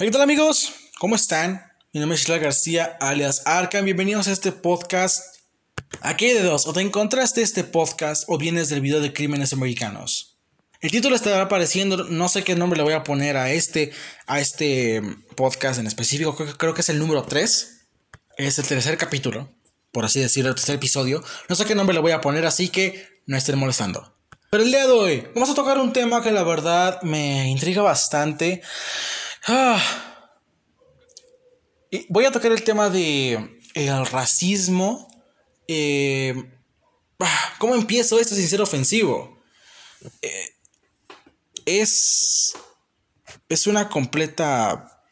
¿Qué tal amigos? ¿Cómo están? Mi nombre es Isla García, alias Arkham. Bienvenidos a este podcast. Aquí de dos, o te encontraste este podcast o vienes del video de crímenes americanos. El título estará apareciendo, no sé qué nombre le voy a poner a este, a este podcast en específico, creo, creo que es el número 3. Es el tercer capítulo, por así decirlo, el tercer episodio. No sé qué nombre le voy a poner, así que no estén molestando. Pero el día de hoy vamos a tocar un tema que la verdad me intriga bastante. Ah. Y voy a tocar el tema de el racismo. Eh, ah, ¿Cómo empiezo esto sin ser ofensivo? Eh, es. Es una completa.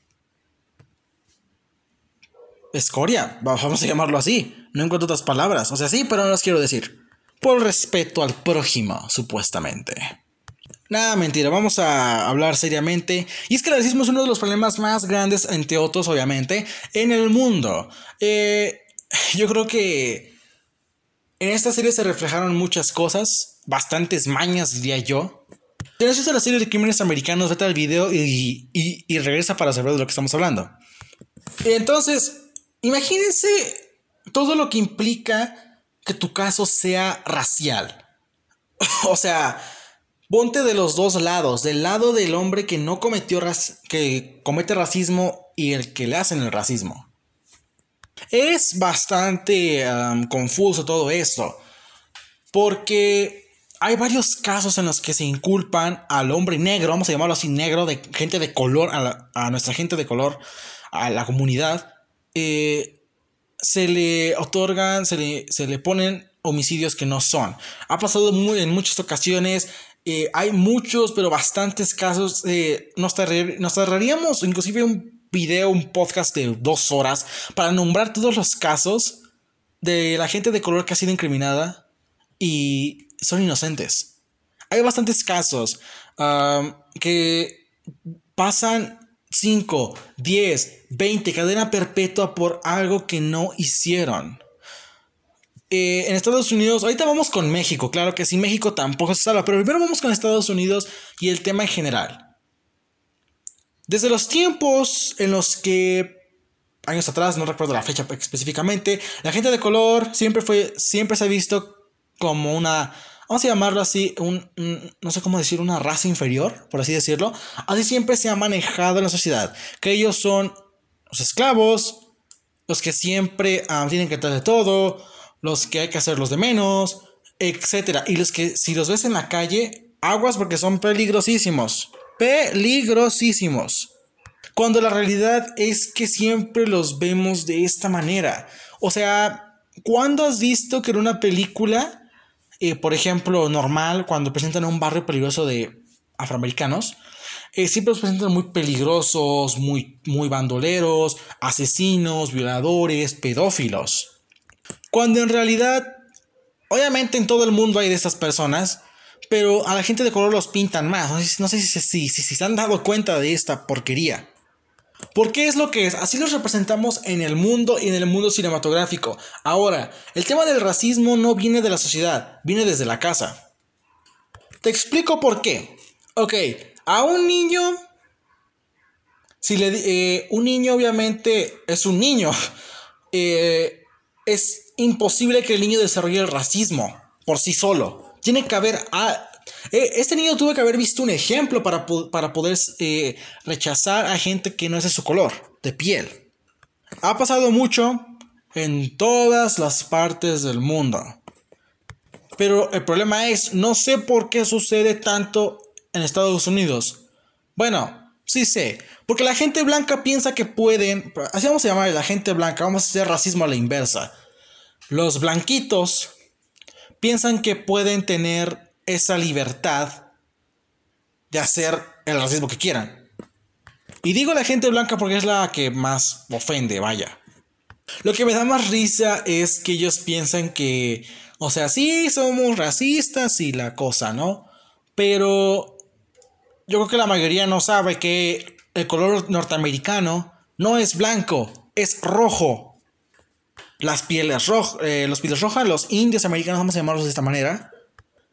Escoria, vamos a llamarlo así. No encuentro otras palabras. O sea, sí, pero no las quiero decir. Por respeto al prójimo, supuestamente. Nada, mentira, vamos a hablar seriamente. Y es que el racismo es uno de los problemas más grandes, entre otros, obviamente, en el mundo. Eh, yo creo que en esta serie se reflejaron muchas cosas, bastantes mañas, diría yo. Si no has la serie de crímenes americanos, vete al video y, y, y regresa para saber de lo que estamos hablando. Entonces, imagínense todo lo que implica que tu caso sea racial. o sea, Ponte de los dos lados, del lado del hombre que no cometió que comete racismo y el que le hacen el racismo. Es bastante confuso todo esto, porque hay varios casos en los que se inculpan al hombre negro, vamos a llamarlo así negro, de gente de color, a, nuestra gente de color, a la comunidad, eh, se le otorgan, se le, se le ponen homicidios que no son. Ha pasado muy, en muchas ocasiones eh, hay muchos, pero bastantes casos. Eh, nos, nos inclusive un video, un podcast de dos horas para nombrar todos los casos de la gente de color que ha sido incriminada y son inocentes. Hay bastantes casos que pasan 5, 10, 20, cadena perpetua por algo que no hicieron. Eh, en Estados Unidos, ahorita vamos con México, claro que sí, México tampoco se salva, pero primero vamos con Estados Unidos y el tema en general. Desde los tiempos en los que, años atrás, no recuerdo la fecha específicamente, la gente de color siempre, fue, siempre se ha visto como una, vamos a llamarlo así, un, no sé cómo decir, una raza inferior, por así decirlo. Así siempre se ha manejado en la sociedad, que ellos son los esclavos, los que siempre ah, tienen que estar de todo, los que hay que hacerlos de menos, etcétera. Y los que si los ves en la calle, aguas porque son peligrosísimos. Peligrosísimos. Cuando la realidad es que siempre los vemos de esta manera. O sea, ¿cuándo has visto que en una película, eh, por ejemplo, normal, cuando presentan un barrio peligroso de afroamericanos, eh, siempre los presentan muy peligrosos, muy, muy bandoleros, asesinos, violadores, pedófilos? Cuando en realidad, obviamente en todo el mundo hay de estas personas, pero a la gente de color los pintan más. No sé, si, si, si, se han dado cuenta de esta porquería. Porque es lo que es, así los representamos en el mundo y en el mundo cinematográfico. Ahora, el tema del racismo no viene de la sociedad, viene desde la casa. Te explico por qué. Ok, a un niño, si le, eh, un niño obviamente es un niño, eh, es imposible que el niño desarrolle el racismo por sí solo. Tiene que haber... Eh, este niño tuvo que haber visto un ejemplo para, para poder eh, rechazar a gente que no es de su color, de piel. Ha pasado mucho en todas las partes del mundo. Pero el problema es, no sé por qué sucede tanto en Estados Unidos. Bueno, sí sé, porque la gente blanca piensa que pueden, así vamos a llamar a la gente blanca, vamos a hacer racismo a la inversa. Los blanquitos piensan que pueden tener esa libertad de hacer el racismo que quieran. Y digo la gente blanca porque es la que más ofende, vaya. Lo que me da más risa es que ellos piensan que, o sea, sí, somos racistas y la cosa, ¿no? Pero yo creo que la mayoría no sabe que el color norteamericano no es blanco, es rojo. Las pieles rojas, eh, los pieles rojas, los indios americanos, vamos a llamarlos de esta manera,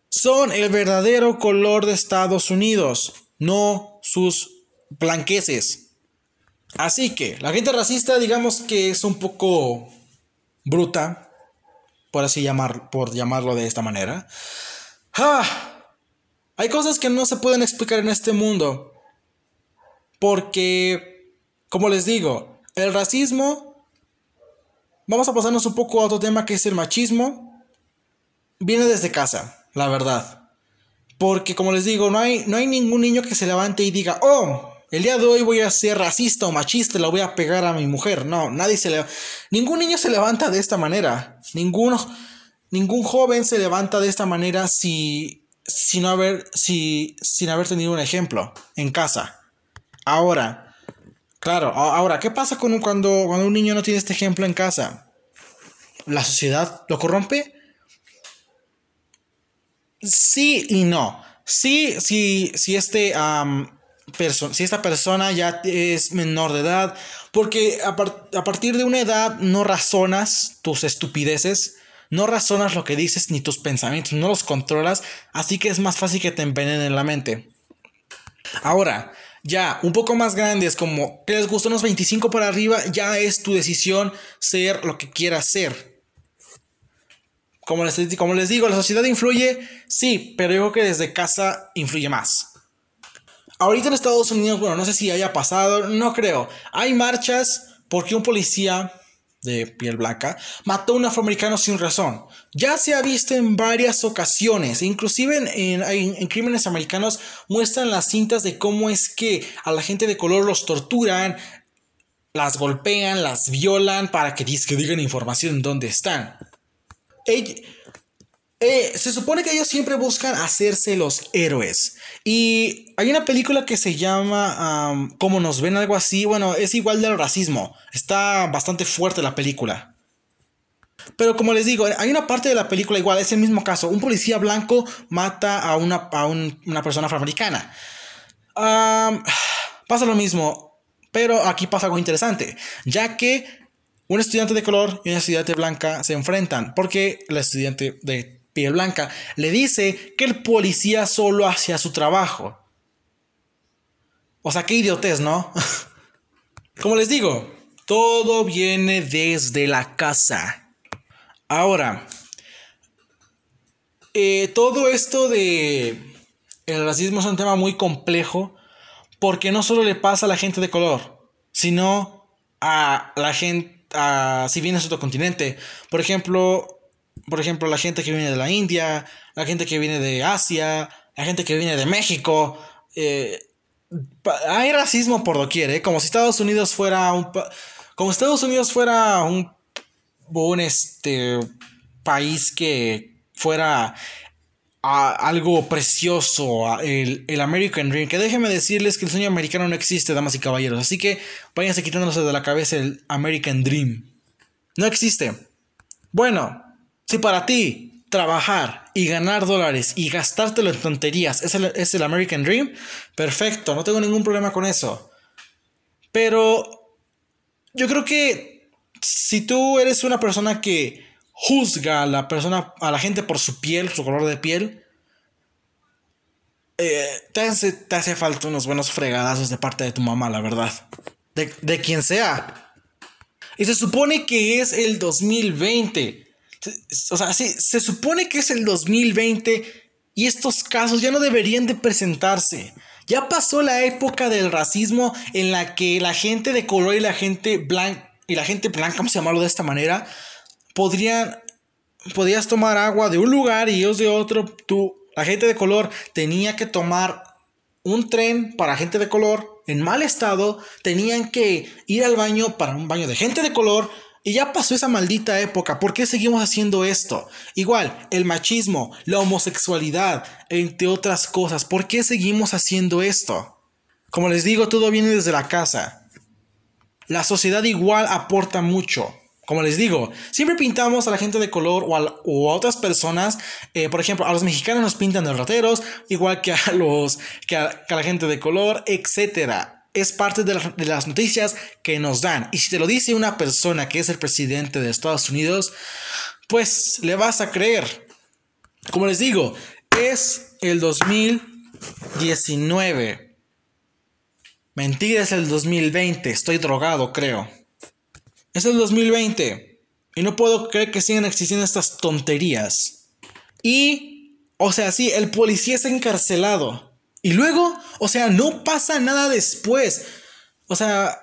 son el verdadero color de Estados Unidos, no sus blanqueces. Así que la gente racista, digamos que es un poco bruta, por así llamar, por llamarlo de esta manera. ¡Ah! Hay cosas que no se pueden explicar en este mundo. Porque, como les digo, el racismo, vamos a pasarnos un poco a otro tema que es el machismo, viene desde casa, la verdad. Porque, como les digo, no hay, no hay ningún niño que se levante y diga, oh, el día de hoy voy a ser racista o machista, la voy a pegar a mi mujer. No, nadie se le... Ningún niño se levanta de esta manera. Ninguno, ningún joven se levanta de esta manera si, sin, haber, si, sin haber tenido un ejemplo en casa. Ahora, claro, ahora, ¿qué pasa con cuando, cuando un niño no tiene este ejemplo en casa? ¿La sociedad lo corrompe? Sí y no. Sí, sí, sí este si esta persona ya es menor de edad, porque a, partir de una edad no razonas tus estupideces, no razonas lo que dices ni tus pensamientos, no los controlas, así que es más fácil que te envenenen la mente. Ahora, ya un poco más grandes, como que les gustan unos 25 para arriba, ya es tu decisión ser lo que quieras ser. Como les, como les digo, la sociedad influye, sí, pero yo creo que desde casa influye más. Ahorita en Estados Unidos, bueno, no sé si haya pasado, no creo. Hay marchas porque un policía de piel blanca mató a un afroamericano sin razón. Ya se ha visto en varias ocasiones, inclusive en, en, crímenes americanos muestran las cintas de cómo es que a la gente de color los torturan, las golpean, las violan para que, que digan información en dónde están. Eh, se supone que ellos siempre buscan hacerse los héroes. Y hay una película que se llama Como nos ven, algo así. Bueno, es igual del racismo. Está bastante fuerte la película. Pero como les digo, hay una parte de la película igual, es el mismo caso. Un policía blanco mata a una, una persona afroamericana. pasa lo mismo, pero aquí pasa algo interesante, ya que un estudiante de color y una estudiante blanca se enfrentan, porque la estudiante de piel blanca, le dice que el policía solo hacía su trabajo. O sea, qué idiotez, ¿no? Como les digo, todo viene desde la casa. Ahora, eh, todo esto de el racismo es un tema muy complejo porque no solo le pasa a la gente de color, sino a la gente, si vienes a otro continente. Por ejemplo, por ejemplo, la gente que viene de la India, la gente que viene de Asia, la gente que viene de México. Eh, hay racismo por doquier, ¿eh? Como si Estados Unidos fuera un... Como Estados Unidos fuera un... Un este, país que fuera algo precioso, el, el, American Dream. Que déjenme decirles que el sueño americano no existe, damas y caballeros. Así que váyanse quitándose de la cabeza el American Dream. No existe. Bueno, si para ti trabajar y ganar dólares y gastártelo en tonterías es el, es el American Dream, perfecto, no tengo ningún problema con eso. Pero yo creo que si tú eres una persona que juzga a la persona, a la gente por su piel, su color de piel, eh, te, hace, falta unos buenos fregadazos de parte de tu mamá, la verdad. De, de quien sea. Y se supone que es el 2020. O sea, se supone que es el 2020 y estos casos ya no deberían de presentarse. Ya pasó la época del racismo en la que la gente de color y la gente blanca, y la gente blanca, vamos a llamarlo de esta manera, podrían, tomar agua de un lugar y ellos de otro. Tú, la gente de color tenía que tomar un tren para gente de color en mal estado, tenían que ir al baño para un baño de gente de color y ya pasó esa maldita época. ¿Por qué seguimos haciendo esto? Igual, el machismo, la homosexualidad, entre otras cosas. ¿Por qué seguimos haciendo esto? Como les digo, todo viene desde la casa. La sociedad igual aporta mucho. Como les digo, siempre pintamos a la gente de color o a, otras personas. Eh, por ejemplo, a los mexicanos nos pintan de rateros, igual que a, los, que a, que a la gente de color, etcétera es parte de, las noticias que nos dan. Y si te lo dice una persona que es el presidente de Estados Unidos, pues le vas a creer. Como les digo, es el 2019. Mentira, es el 2020. Estoy drogado, creo. Es el 2020. Y no puedo creer que sigan existiendo estas tonterías. Y, o sea, sí, el policía es encarcelado. Y luego, o sea, no pasa nada después. O sea,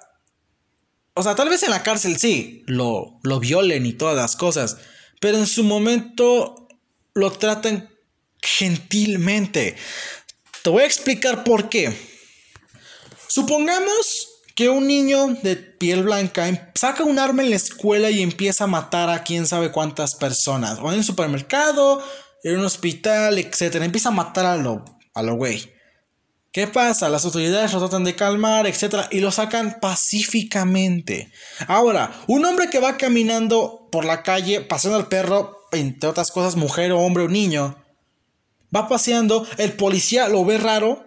o sea, tal vez en la cárcel sí, lo, lo violen y todas las cosas. Pero en su momento lo tratan gentilmente. Te voy a explicar por qué. Supongamos que un niño de piel blanca em, saca un arma en la escuela y empieza a matar a quién sabe cuántas personas. O en el supermercado, en un hospital, etc. Empieza a matar a lo, a lo güey. ¿Qué pasa? Las autoridades lo tratan de calmar, etc. Y lo sacan pacíficamente. Ahora, un hombre que va caminando por la calle, pasando al perro, entre otras cosas, mujer o hombre o niño, va paseando, el policía lo ve raro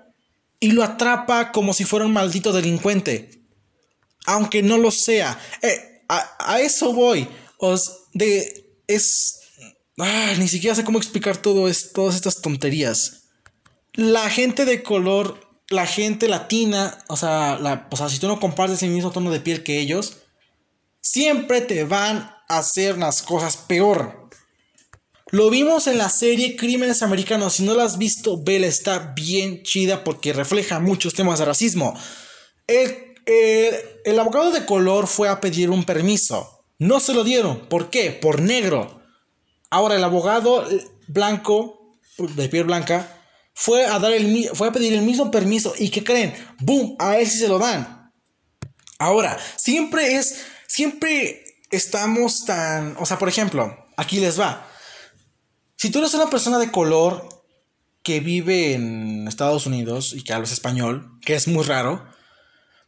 y lo atrapa como si fuera un maldito delincuente. Aunque no lo sea. Eh, a, eso voy. Os de. Es. Ah, ni siquiera sé cómo explicar todo todas estas tonterías. La gente de color, la gente latina, o sea, la, o sea, si tú no compartes el mismo tono de piel que ellos, siempre te van a hacer las cosas peor. Lo vimos en la serie Crímenes Americanos. Si no la has visto, vela, está bien chida porque refleja muchos temas de racismo. El, abogado de color fue a pedir un permiso. No se lo dieron. ¿Por qué? Por negro. Ahora el abogado blanco, de piel blanca, fue a, dar el, fue a pedir el mismo permiso. ¿Y qué creen? ¡Boom! A él sí se lo dan. Ahora, siempre es. Siempre estamos tan. O sea, por ejemplo, aquí les va. Si tú eres una persona de color que vive en Estados Unidos y que hablas español, que es muy raro,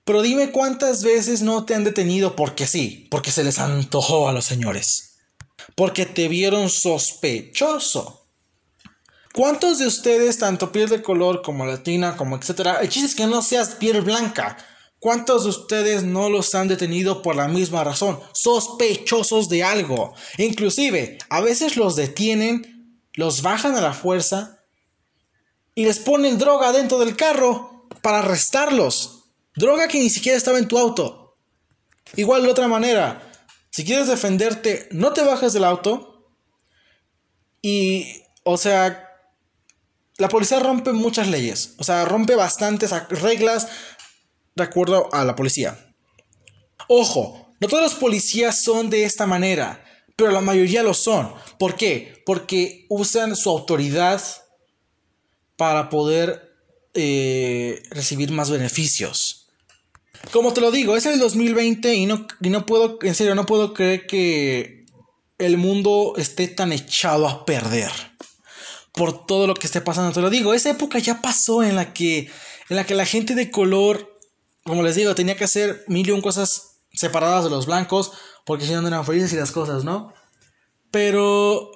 pero dime cuántas veces no te han detenido porque sí, porque se les antojó a los señores, porque te vieron sospechoso. ¿Cuántos de ustedes, tanto piel de color como latina, como etcétera, el chiste es que no seas piel blanca? ¿Cuántos de ustedes no los han detenido por la misma razón? Sospechosos de algo. Inclusive, a veces los detienen los bajan a la fuerza y les ponen droga dentro del carro para arrestarlos. Droga que ni siquiera estaba en tu auto. Igual de otra manera, si quieres defenderte, no te bajes del auto. Y, o sea, la policía rompe muchas leyes. O sea, rompe bastantes reglas de acuerdo a la policía. Ojo, no todos los policías son de esta manera pero la mayoría lo son. ¿Por qué? Porque usan su autoridad para poder eh, recibir más beneficios. Como te lo digo, es el 2020 y no, y no puedo, en serio, no puedo creer que el mundo esté tan echado a perder por todo lo que esté pasando. Te lo digo, esa época ya pasó en la que, en la, que la gente de color, como les digo, tenía que hacer mil y un cosas separadas de los blancos porque si no, no eran felices y las cosas, ¿no? Pero,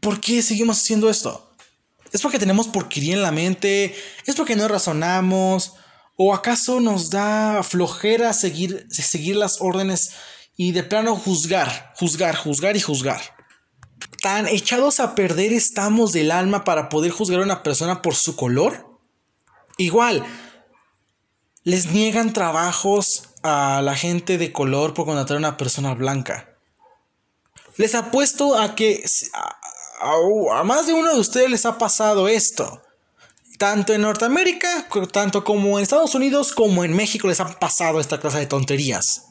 ¿por qué seguimos haciendo esto? ¿Es porque tenemos porquería en la mente? ¿Es porque no razonamos? ¿O acaso nos da flojera seguir, seguir las órdenes y de plano juzgar, juzgar, juzgar y juzgar? ¿Tan echados a perder estamos del alma para poder juzgar a una persona por su color? Igual, les niegan trabajos a la gente de color por contratar a una persona blanca. Les apuesto a que a, más de uno de ustedes les ha pasado esto. Tanto en Norteamérica, tanto como en Estados Unidos, como en México les han pasado esta clase de tonterías.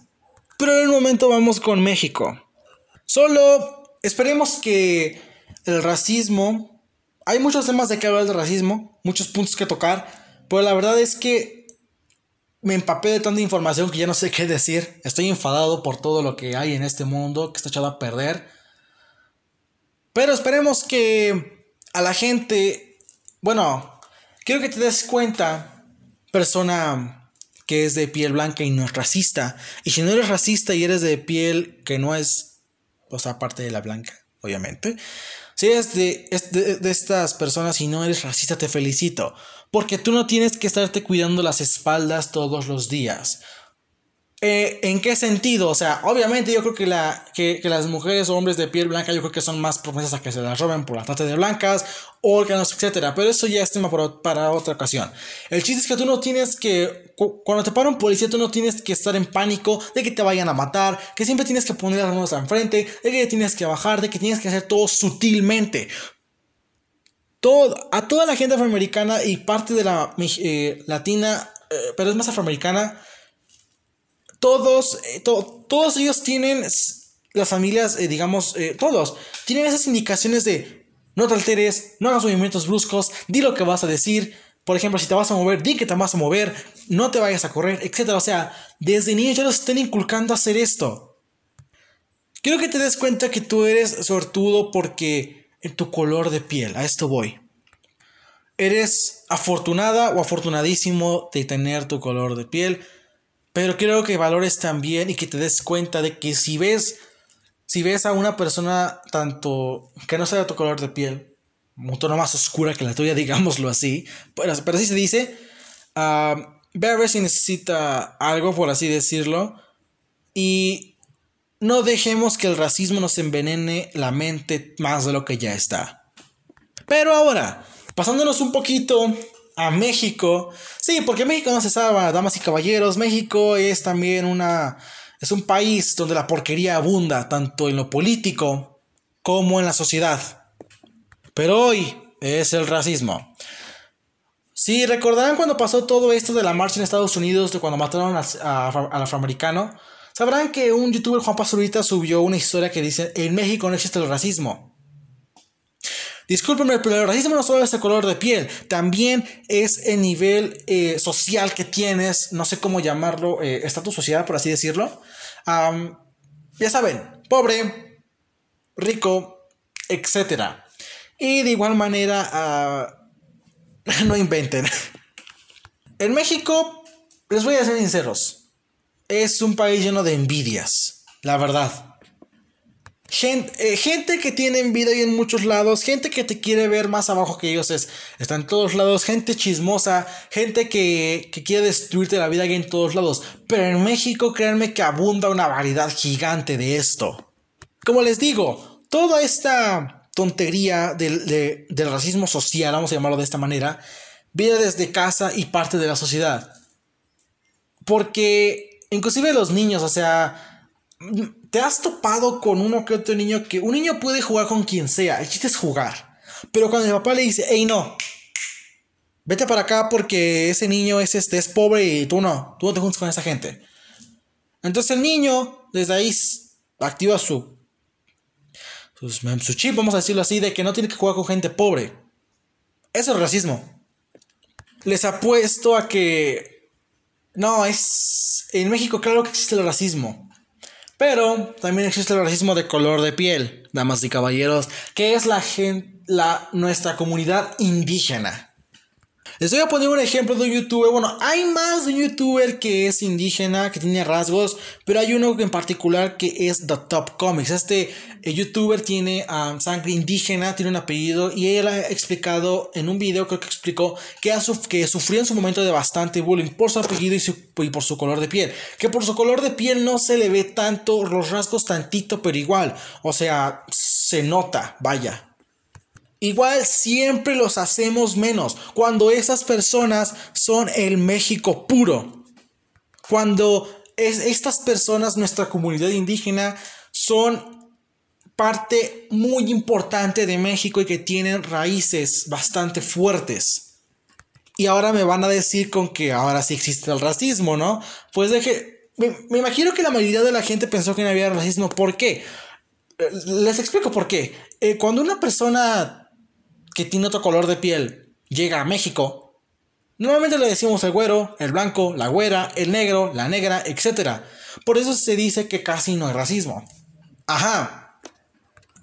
Pero en el momento vamos con México. Solo esperemos que el racismo... Hay muchos temas de que hablar del racismo, muchos puntos que tocar, pero la verdad es que me empapé de tanta información que ya no sé qué decir. Estoy enfadado por todo lo que hay en este mundo que está echado a perder. Pero esperemos que a la gente, bueno, quiero que te des cuenta, persona que es de piel blanca y no es racista. Y si no eres racista y eres de piel que no es, o sea, parte de la blanca, obviamente. Si eres de, de estas personas y no eres racista, te felicito. Porque tú no tienes que estarte cuidando las espaldas todos los días. Eh, ¿En qué sentido? O sea, obviamente yo creo que, la, que, las mujeres o hombres de piel blanca yo creo que son más propensas a que se las roben por la trata de blancas, órganos, etc. Pero eso ya es tema para, otra ocasión. El chiste es que tú no tienes que, cuando te para un policía, tú no tienes que estar en pánico de que te vayan a matar, que siempre tienes que poner las manos enfrente, de que tienes que bajar, de que tienes que hacer todo sutilmente. Todo, a toda la gente afroamericana y parte de la eh, latina, eh, pero es más afroamericana, todos, eh, todos ellos tienen, las familias, eh, digamos, eh, todos, tienen esas indicaciones de no te alteres, no hagas movimientos bruscos, di lo que vas a decir. Por ejemplo, si te vas a mover, di que te vas a mover, no te vayas a correr, etc. O sea, desde niños ya los están inculcando a hacer esto. Quiero que te des cuenta que tú eres sortudo porque en tu color de piel, a esto voy. Eres afortunada o afortunadísimo de tener tu color de piel pero quiero que valores también y que te des cuenta de que si ves, si ves a una persona tanto que no sea de tu color de piel, un tono más oscura que la tuya, digámoslo así, pero, pero así se dice, uh, ve a ver si necesita algo, por así decirlo, y no dejemos que el racismo nos envenene la mente más de lo que ya está. Pero ahora, pasándonos un poquito a México. Sí, porque México no se sabe, damas y caballeros. México es también una. Es un país donde la porquería abunda, tanto en lo político como en la sociedad. Pero hoy es el racismo. Sí, recordarán cuando pasó todo esto de la marcha en Estados Unidos, de cuando mataron al afroamericano. Sabrán que un youtuber, Juan Pazurita, subió una historia que dice: En México no existe el racismo. Discúlpenme, pero el racismo no solo es color de piel, también es el nivel eh, social que tienes, no sé cómo llamarlo, eh, estatus social, por así decirlo. ya saben, pobre, rico, etc. Y de igual manera, ah, no inventen. En México, les voy a ser sinceros, es un país lleno de envidias, la verdad. Eh, gente, que tiene vida y en muchos lados, gente que te quiere ver más abajo que ellos, es, está en todos lados, gente chismosa, gente que, que quiere destruirte la vida en todos lados. Pero en México, créanme que abunda una variedad gigante de esto. Como les digo, toda esta tontería del, del racismo social, vamos a llamarlo de esta manera, viene desde casa y parte de la sociedad. Porque inclusive los niños, o sea, ¿Te has topado con uno que otro niño que un niño puede jugar con quien sea? El chiste es jugar. Pero cuando el papá le dice, hey, no, vete para acá porque ese niño es, este, es pobre y tú no, tú no te juntas con esa gente. Entonces el niño, desde ahí, activa su, su chip, vamos a decirlo así, de que no tiene que jugar con gente pobre. Eso es racismo. Les apuesto a que... No, es... En México claro que existe el racismo. Pero también existe el racismo de color de piel, damas y caballeros, que es la gente, la, nuestra comunidad indígena. Les voy a poner un ejemplo de un youtuber. Bueno, hay más de un youtuber que es indígena, que tiene rasgos, pero hay uno en particular que es The Top Comics. Este eh, youtuber tiene um, sangre indígena, tiene un apellido y él ha explicado en un video, creo que explicó que, que sufrió en su momento de bastante bullying por su apellido y, y por su color de piel. Que por su color de piel no se le ve tanto los rasgos tantito, pero igual. O sea, se nota, vaya. Igual siempre los hacemos menos cuando esas personas son el México puro. Cuando es, estas personas, nuestra comunidad indígena, son parte muy importante de México y que tienen raíces bastante fuertes. Y ahora me van a decir con que ahora sí existe el racismo, ¿no? Pues de que me, imagino que la mayoría de la gente pensó que no había racismo. ¿Por qué? Eh, les explico por qué. Eh, cuando una persona que tiene otro color de piel llega a México, normalmente le decimos el güero, el blanco, la güera, el negro, la negra, etc. Por eso se dice que casi no hay racismo. Ajá.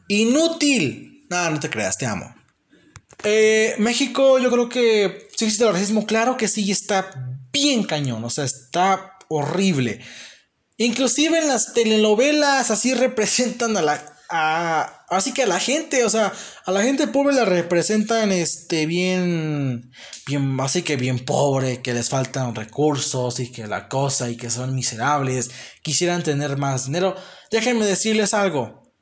Inútil. Nada, no te creas, te amo. Eh, México, yo creo que sí existe el racismo. Claro que sí, está bien cañón. O sea, está horrible. Inclusive en las telenovelas así representan a la a, así que a la gente, o sea, a la gente pobre la representan este bien bien así que bien pobre, que les faltan recursos y que la cosa y que son miserables, quisieran tener más dinero. Déjenme decirles algo.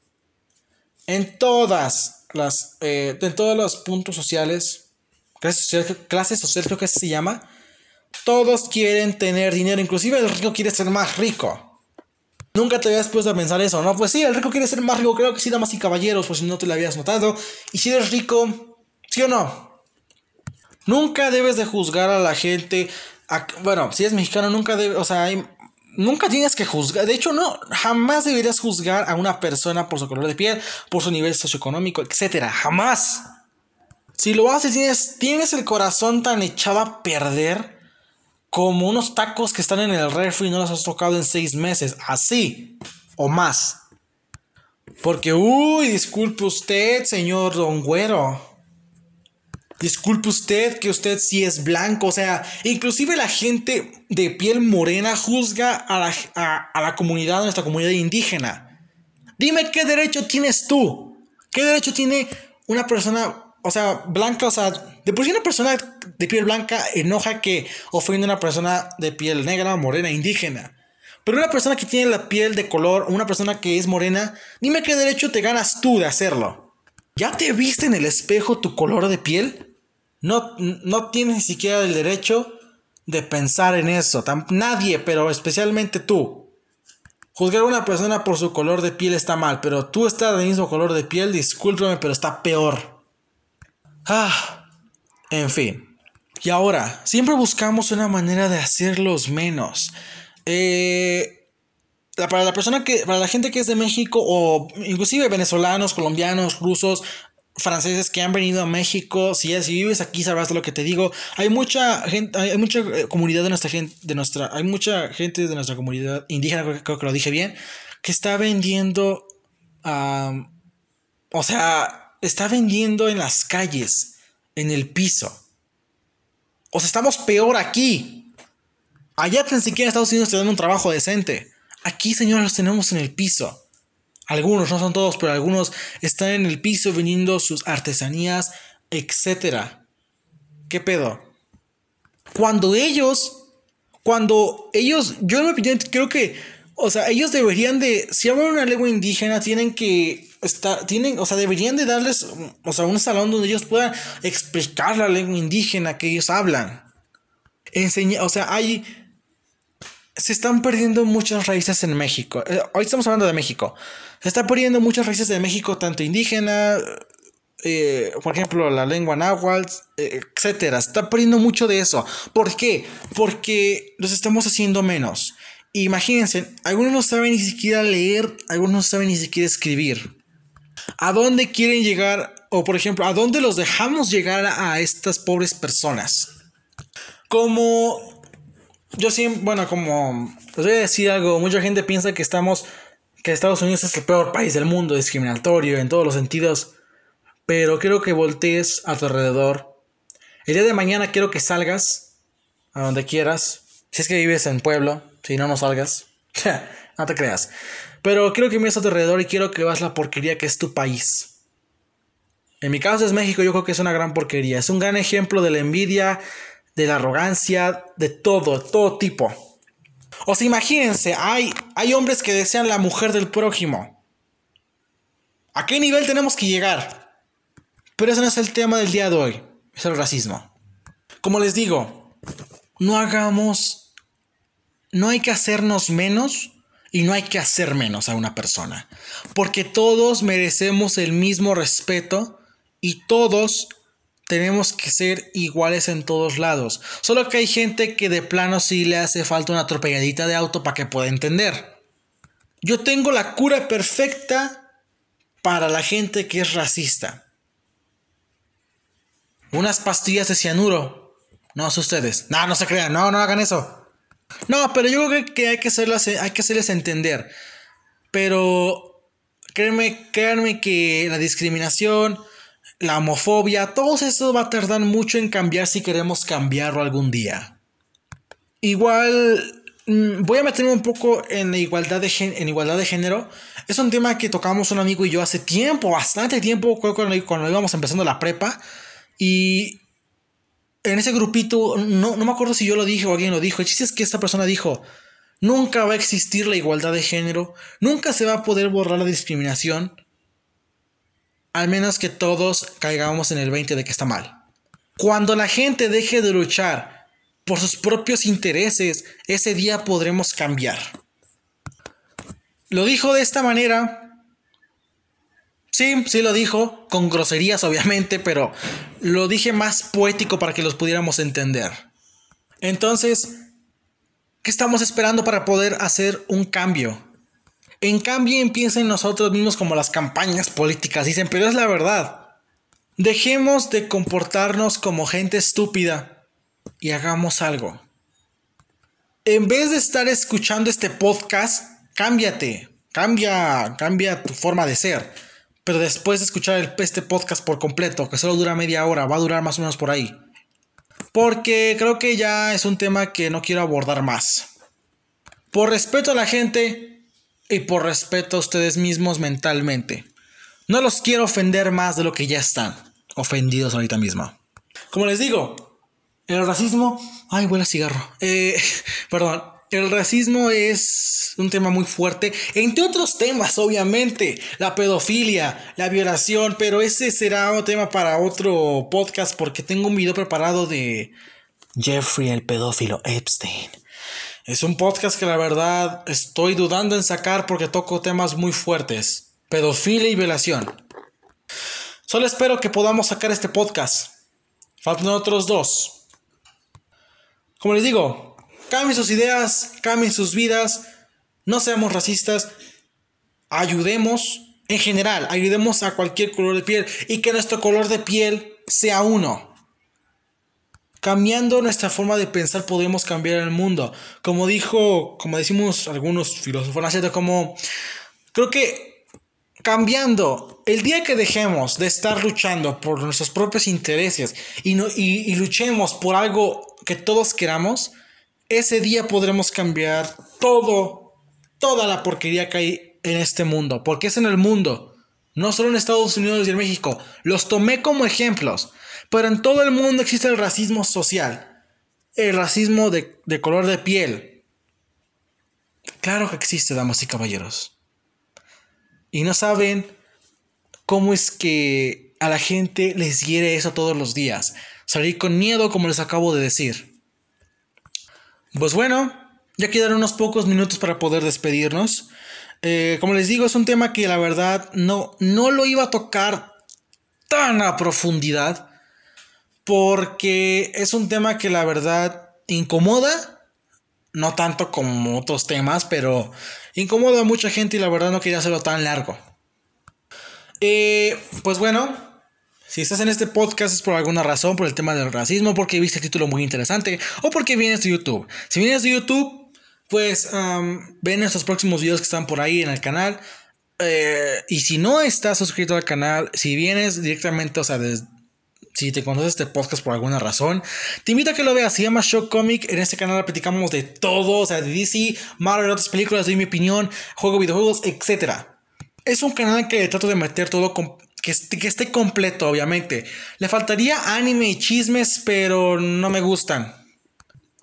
En todas las eh, en todos los puntos sociales, clases sociales creo que se llama, todos quieren tener dinero, inclusive el rico quiere ser más rico. Nunca te habías puesto a pensar eso, ¿no? Pues sí, el rico quiere ser más rico, creo que sí, damas y caballeros, pues si no te lo habías notado. Y si eres rico, ¿sí o no? Nunca debes de juzgar a la gente. bueno, si eres mexicano, nunca debes, o sea, nunca tienes que juzgar. De hecho, no, jamás deberías juzgar a una persona por su color de piel, por su nivel socioeconómico, etc. Jamás. Si lo haces, tienes, tienes el corazón tan echado a perder como unos tacos que están en el refri y no los has tocado en seis meses, así o más. Porque, uy, disculpe usted, señor Don Güero. Disculpe usted que usted sí es blanco. O sea, inclusive la gente de piel morena juzga a la, a la comunidad, a nuestra comunidad indígena. Dime qué derecho tienes tú. ¿Qué derecho tiene una persona o sea, blanca, o sea, de por sí una persona de piel blanca enoja que ofende a una persona de piel negra, morena, indígena. Pero una persona que tiene la piel de color, una persona que es morena, dime qué derecho te ganas tú de hacerlo. ¿Ya te viste en el espejo tu color de piel? No, no tienes ni siquiera el derecho de pensar en eso. nadie, pero especialmente tú. Juzgar a una persona por su color de piel está mal, pero tú estás del mismo color de piel, discúlpame, pero está peor. Ah, en fin. Y ahora, siempre buscamos una manera de hacerlos menos. Eh, para la persona que, para la gente que es de México o inclusive venezolanos, colombianos, rusos, franceses que han venido a México, si, si vives aquí sabrás de lo que te digo. Hay mucha gente, hay mucha eh, comunidad de nuestra gente, de nuestra, hay mucha gente de nuestra comunidad indígena, creo, que lo dije bien, que está vendiendo, o sea, está vendiendo en las calles, en el piso. O sea, estamos peor aquí. Allá ni siquiera en Estados Unidos te dan un trabajo decente. Aquí, señores, los tenemos en el piso. Algunos, no son todos, pero algunos están en el piso vendiendo sus artesanías, etc. ¿Qué pedo? Cuando ellos, cuando ellos, yo en mi opinión creo que, o sea, ellos deberían de, si hablan una lengua indígena, tienen que tienen, o sea, deberían de darles, o sea, un salón donde ellos puedan explicar la lengua indígena que ellos hablan. Enseña, o sea, hay, se están perdiendo muchas raíces en México. Eh, hoy estamos hablando de México. Se están perdiendo muchas raíces de México, tanto indígena, eh, por ejemplo, la lengua náhuatl, eh, etcétera. Se está perdiendo mucho de eso. ¿Por qué? Porque los estamos haciendo menos. Imagínense, algunos no saben ni siquiera leer, algunos no saben ni siquiera escribir. ¿A dónde quieren llegar? O por ejemplo, ¿a dónde los dejamos llegar a estas pobres personas? Como yo siempre, bueno, como les voy a decir algo, mucha gente piensa que estamos, que Estados Unidos es el peor país del mundo, discriminatorio en todos los sentidos, pero quiero que voltees a tu alrededor. El día de mañana quiero que salgas a donde quieras, si es que vives en pueblo, si no, no salgas, no te creas. Pero quiero que mires a tu alrededor y quiero que veas la porquería que es tu país. En mi caso es México, yo creo que es una gran porquería. Es un gran ejemplo de la envidia, de la arrogancia, de todo, todo tipo. O sea, imagínense, hay, hay hombres que desean la mujer del prójimo. ¿A qué nivel tenemos que llegar? Pero ese no es el tema del día de hoy, es el racismo. Como les digo, no hagamos, no hay que hacernos menos y no hay que hacer menos a una persona, porque todos merecemos el mismo respeto y todos tenemos que ser iguales en todos lados. Solo que hay gente que de plano sí le hace falta una atropelladita de auto para que pueda entender. Yo tengo la cura perfecta para la gente que es racista. Unas pastillas de cianuro. No, es ustedes. No, no se crean. No, no hagan eso. No, pero yo creo que hay que, hay que hacerles entender. Pero créanme, créanme que la discriminación, la homofobia, todo eso va a tardar mucho en cambiar si queremos cambiarlo algún día. Igual, mm, voy a meterme un poco en la igualdad de, en igualdad de género. Es un tema que tocamos un amigo y yo hace tiempo, bastante tiempo, cuando, cuando íbamos empezando la prepa. Y en ese grupito, no, no me acuerdo si yo lo dije o alguien lo dijo. El chiste es que esta persona dijo, nunca va a existir la igualdad de género, nunca se va a poder borrar la discriminación, al menos que todos caigamos en el 20 de que está mal. Cuando la gente deje de luchar por sus propios intereses, ese día podremos cambiar. Lo dijo de esta manera. Sí, sí lo dijo, con groserías obviamente, pero lo dije más poético para que los pudiéramos entender. Entonces, ¿qué estamos esperando para poder hacer un cambio? En cambio, empiecen en nosotros mismos como las campañas políticas dicen, pero es la verdad. Dejemos de comportarnos como gente estúpida y hagamos algo. En vez de estar escuchando este podcast, cámbiate, cambia, cambia tu forma de ser. Pero después de escuchar este podcast por completo, que solo dura media hora, va a durar más o menos por ahí. Porque creo que ya es un tema que no quiero abordar más. Por respeto a la gente y por respeto a ustedes mismos mentalmente. No los quiero ofender más de lo que ya están ofendidos ahorita mismo. Como les digo, el racismo. Ay, huele cigarro. Eh, perdón. El racismo es un tema muy fuerte, entre otros temas, obviamente, la pedofilia, la violación, pero ese será un tema para otro podcast porque tengo un video preparado de Jeffrey el pedófilo Epstein. Es un podcast que la verdad estoy dudando en sacar porque toco temas muy fuertes, pedofilia y violación. Solo espero que podamos sacar este podcast. Faltan otros dos. Como les digo, cambien sus ideas, cambien sus vidas, no seamos racistas, ayudemos, en general, ayudemos a cualquier color de piel y que nuestro color de piel sea uno. Cambiando nuestra forma de pensar podemos cambiar el mundo. Como dijo, como decimos algunos filósofos, como creo que cambiando. El día que dejemos de estar luchando por nuestros propios intereses y, y, luchemos por algo que todos queramos, ese día podremos cambiar todo, toda la porquería que hay en este mundo. Porque es en el mundo, no solo en Estados Unidos y en México. Los tomé como ejemplos, pero en todo el mundo existe el racismo social, el racismo de, color de piel. Claro que existe, damas y caballeros y no saben cómo es que a la gente les hiere eso todos los días. Salir con miedo, como les acabo de decir. Pues bueno, ya quedaron unos pocos minutos para poder despedirnos. Eh, como les digo, es un tema que la verdad no, no lo iba a tocar tan a profundidad. Porque es un tema que la verdad incomoda. No tanto como otros temas, pero incomoda a mucha gente y la verdad no quería hacerlo tan largo. Eh, pues bueno, si estás en este podcast es por alguna razón, por el tema del racismo, porque viste el título muy interesante o porque vienes de YouTube. Si vienes de YouTube, pues ven estos próximos videos que están por ahí en el canal. Eh, y si no estás suscrito al canal, si vienes directamente, o sea, si te conoces este podcast por alguna razón, te invito a que lo veas. Se llama Shock Comic. En este canal platicamos de todo, o sea, de DC, Marvel, otras películas, doy mi opinión, juego videojuegos, etc. Es un canal que trato de meter todo que, que esté completo, obviamente. Le faltaría anime y chismes, pero no me gustan.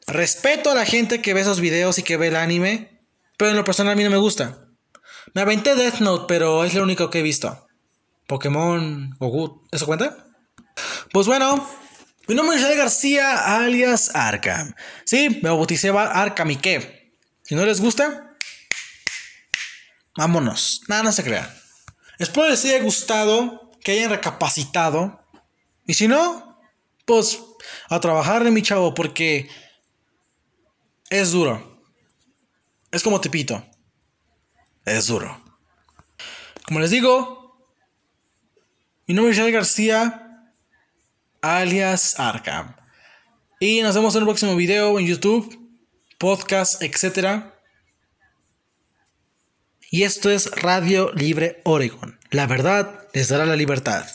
Respeto a la gente que ve esos videos y que ve el anime, pero en lo personal a mí no me gusta. Me aventé Death Note, pero es lo único que he visto. Pokémon, Goku, ¿eso cuenta? Pues bueno, mi nombre es García, alias Arkham. Sí, me bauticé Arkham y qué. Si no les gusta, vámonos. Nada, no se crean. Espero les haya gustado, que hayan recapacitado. Y si no, pues a trabajar mi chavo, porque es duro. Es como Tepito. Es duro. Como les digo, mi nombre es Jay García alias Arkham. Y nos vemos en el próximo video en YouTube, podcast, etc. Y esto es Radio Libre Oregon. La verdad les dará la libertad.